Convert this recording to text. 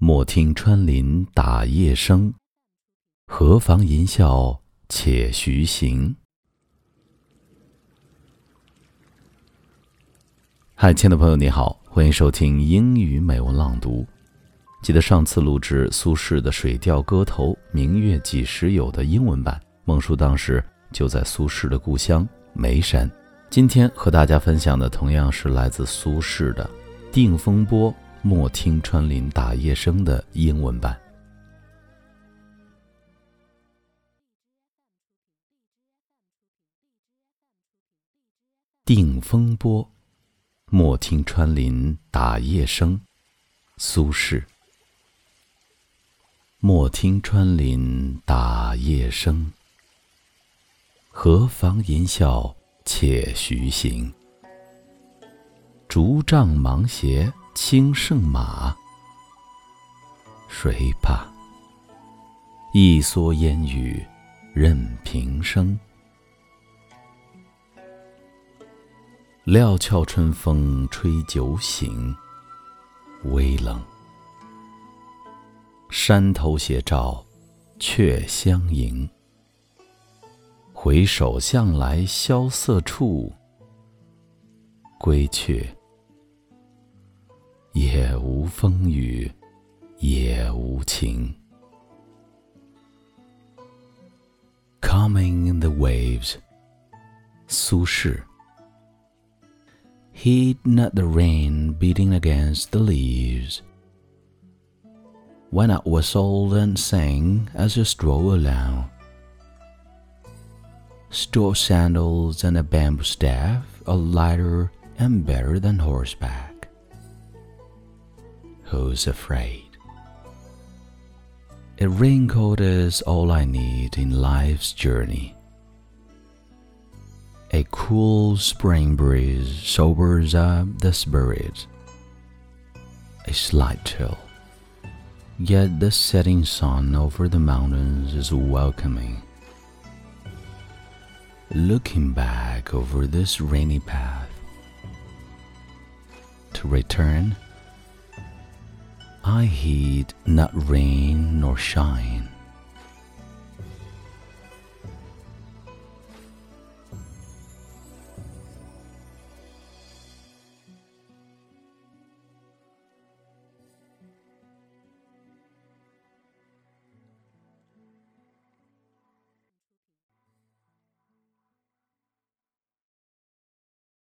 莫听穿林打叶声，何妨吟啸且徐行。嗨，亲爱的朋友，你好，欢迎收听英语美文朗读。记得上次录制苏轼的《水调歌头·明月几时有》的英文版，孟叔当时就在苏轼的故乡眉山。今天和大家分享的同样是来自苏轼的《定风波》。莫听穿林打叶声的英文版。定风波，莫听穿林打叶声。苏轼。莫听穿林打叶声，何妨吟啸且徐行。竹杖芒鞋。青胜马，谁怕？一蓑烟雨任平生。料峭春风吹酒醒，微冷。山头斜照却相迎。回首向来萧瑟处，归去。也无风雨也无晴。Coming in the waves，苏轼。Heed not the rain beating against the leaves. When I was old and sang as you stroll along, straw sandals and a bamboo staff are lighter and better than horseback who's afraid? A raincoat is all I need in life's journey. A cool spring breeze sobers up the spirit. A slight chill, yet the setting sun over the mountains is welcoming. Looking back over this rainy path, to return I heed not rain nor shine.